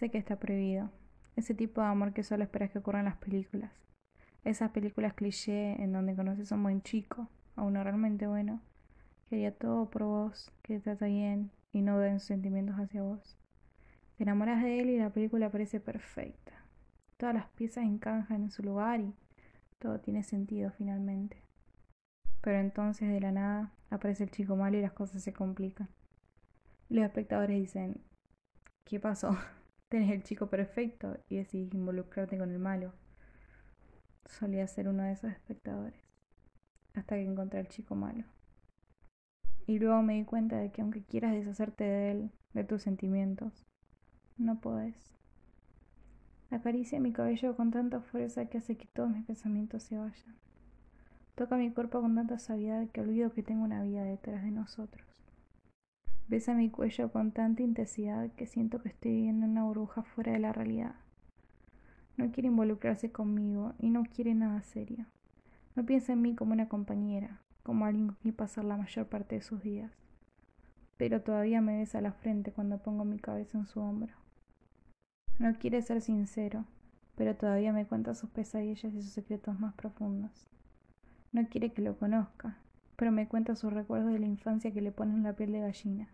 Sé que está prohibido. Ese tipo de amor que solo esperas que ocurra en las películas. Esas películas cliché en donde conoces a un buen chico, a uno realmente bueno, que haría todo por vos, que te trata bien y no den sentimientos hacia vos. Te enamoras de él y la película parece perfecta. Todas las piezas encajan en su lugar y todo tiene sentido finalmente. Pero entonces de la nada aparece el chico malo y las cosas se complican. Los espectadores dicen, ¿qué pasó? Tenés el chico perfecto y decidís involucrarte con el malo. Solía ser uno de esos espectadores, hasta que encontré al chico malo. Y luego me di cuenta de que aunque quieras deshacerte de él, de tus sentimientos, no podés. Acaricia mi cabello con tanta fuerza que hace que todos mis pensamientos se vayan. Toca mi cuerpo con tanta suavidad que olvido que tengo una vida detrás de nosotros. Besa mi cuello con tanta intensidad que siento que estoy viviendo una burbuja fuera de la realidad. No quiere involucrarse conmigo y no quiere nada serio. No piensa en mí como una compañera, como alguien con quien pasar la mayor parte de sus días. Pero todavía me besa la frente cuando pongo mi cabeza en su hombro. No quiere ser sincero, pero todavía me cuenta sus pesadillas y sus secretos más profundos. No quiere que lo conozca, pero me cuenta sus recuerdos de la infancia que le ponen la piel de gallina.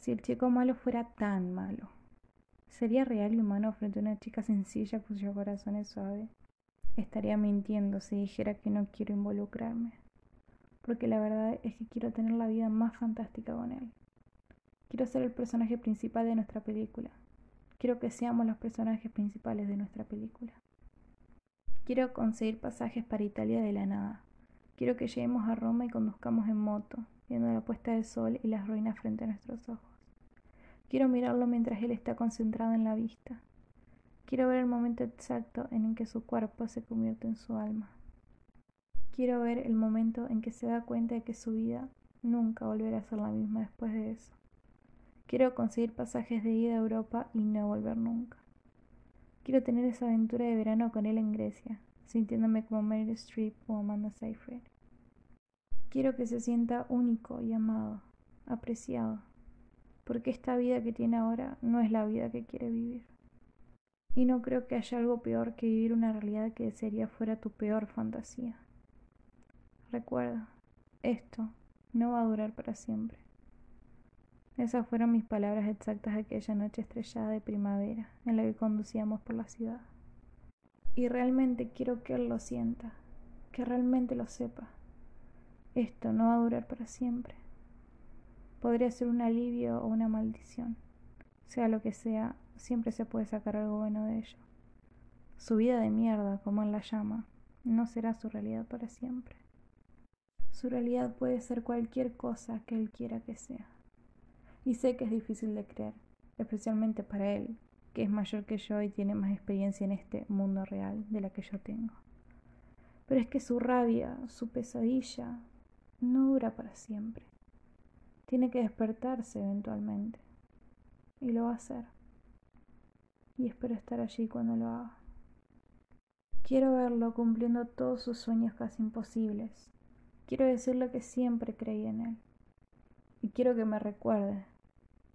Si el chico malo fuera tan malo, ¿sería real y humano frente a una chica sencilla cuyo corazón es suave? Estaría mintiendo si dijera que no quiero involucrarme, porque la verdad es que quiero tener la vida más fantástica con él. Quiero ser el personaje principal de nuestra película. Quiero que seamos los personajes principales de nuestra película. Quiero conseguir pasajes para Italia de la nada. Quiero que lleguemos a Roma y conduzcamos en moto, viendo la puesta del sol y las ruinas frente a nuestros ojos. Quiero mirarlo mientras él está concentrado en la vista. Quiero ver el momento exacto en el que su cuerpo se convierte en su alma. Quiero ver el momento en que se da cuenta de que su vida nunca volverá a ser la misma después de eso. Quiero conseguir pasajes de ida a Europa y no volver nunca. Quiero tener esa aventura de verano con él en Grecia, sintiéndome como Meryl Streep o Amanda Seyfried. Quiero que se sienta único y amado, apreciado, porque esta vida que tiene ahora no es la vida que quiere vivir. Y no creo que haya algo peor que vivir una realidad que desearía fuera tu peor fantasía. Recuerda, esto no va a durar para siempre. Esas fueron mis palabras exactas aquella noche estrellada de primavera en la que conducíamos por la ciudad. Y realmente quiero que él lo sienta, que realmente lo sepa. Esto no va a durar para siempre. Podría ser un alivio o una maldición. Sea lo que sea, siempre se puede sacar algo bueno de ello. Su vida de mierda, como él la llama, no será su realidad para siempre. Su realidad puede ser cualquier cosa que él quiera que sea. Y sé que es difícil de creer, especialmente para él, que es mayor que yo y tiene más experiencia en este mundo real de la que yo tengo. Pero es que su rabia, su pesadilla, no dura para siempre. Tiene que despertarse eventualmente. Y lo va a hacer. Y espero estar allí cuando lo haga. Quiero verlo cumpliendo todos sus sueños casi imposibles. Quiero decirle que siempre creí en él. Y quiero que me recuerde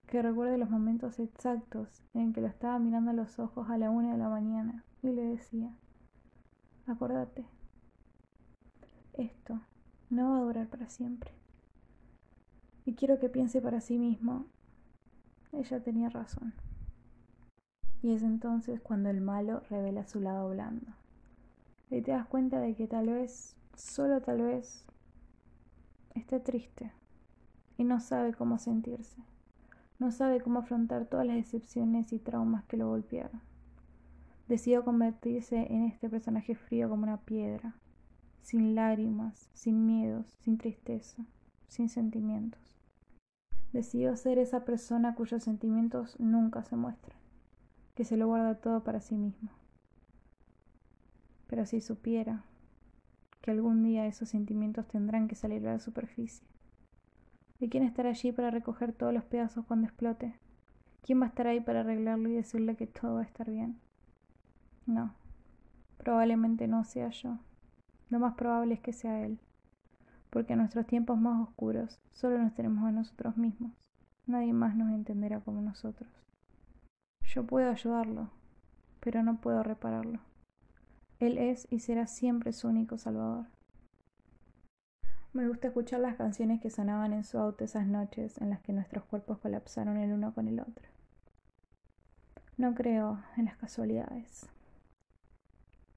que recuerde los momentos exactos en que lo estaba mirando a los ojos a la una de la mañana y le decía, acordate, esto no va a durar para siempre. Y quiero que piense para sí mismo, ella tenía razón. Y es entonces cuando el malo revela su lado blando. Y te das cuenta de que tal vez, solo tal vez, esté triste y no sabe cómo sentirse. No sabe cómo afrontar todas las decepciones y traumas que lo golpearon. Decidió convertirse en este personaje frío como una piedra, sin lágrimas, sin miedos, sin tristeza, sin sentimientos. Decidió ser esa persona cuyos sentimientos nunca se muestran, que se lo guarda todo para sí mismo. Pero si supiera que algún día esos sentimientos tendrán que salir a la superficie, ¿Y quién estará allí para recoger todos los pedazos cuando explote? ¿Quién va a estar ahí para arreglarlo y decirle que todo va a estar bien? No, probablemente no sea yo. Lo más probable es que sea él. Porque en nuestros tiempos más oscuros solo nos tenemos a nosotros mismos. Nadie más nos entenderá como nosotros. Yo puedo ayudarlo, pero no puedo repararlo. Él es y será siempre su único salvador. Me gusta escuchar las canciones que sonaban en su auto esas noches en las que nuestros cuerpos colapsaron el uno con el otro. No creo en las casualidades.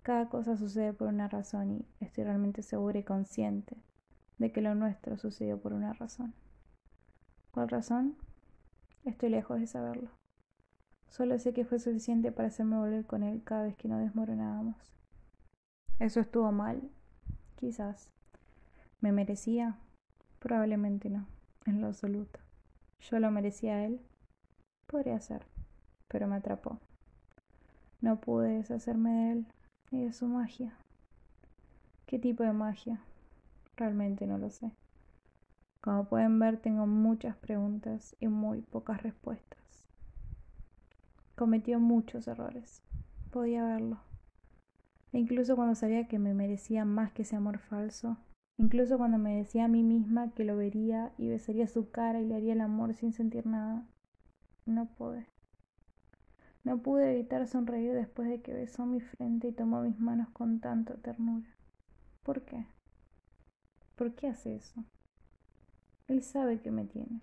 Cada cosa sucede por una razón y estoy realmente segura y consciente de que lo nuestro sucedió por una razón. ¿Cuál razón? Estoy lejos de saberlo. Solo sé que fue suficiente para hacerme volver con él cada vez que nos desmoronábamos. ¿Eso estuvo mal? Quizás. ¿Me merecía? Probablemente no, en lo absoluto. ¿Yo lo merecía a él? Podría ser, pero me atrapó. No pude deshacerme de él y de su magia. ¿Qué tipo de magia? Realmente no lo sé. Como pueden ver, tengo muchas preguntas y muy pocas respuestas. Cometió muchos errores. Podía verlo. E incluso cuando sabía que me merecía más que ese amor falso, Incluso cuando me decía a mí misma que lo vería y besaría su cara y le haría el amor sin sentir nada, no pude. No pude evitar sonreír después de que besó mi frente y tomó mis manos con tanta ternura. ¿Por qué? ¿Por qué hace eso? Él sabe que me tiene.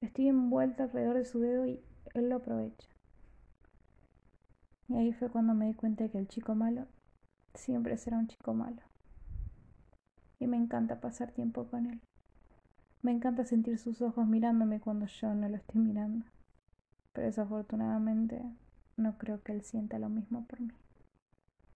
Estoy envuelta alrededor de su dedo y él lo aprovecha. Y ahí fue cuando me di cuenta de que el chico malo siempre será un chico malo y me encanta pasar tiempo con él. Me encanta sentir sus ojos mirándome cuando yo no lo estoy mirando. Pero desafortunadamente no creo que él sienta lo mismo por mí.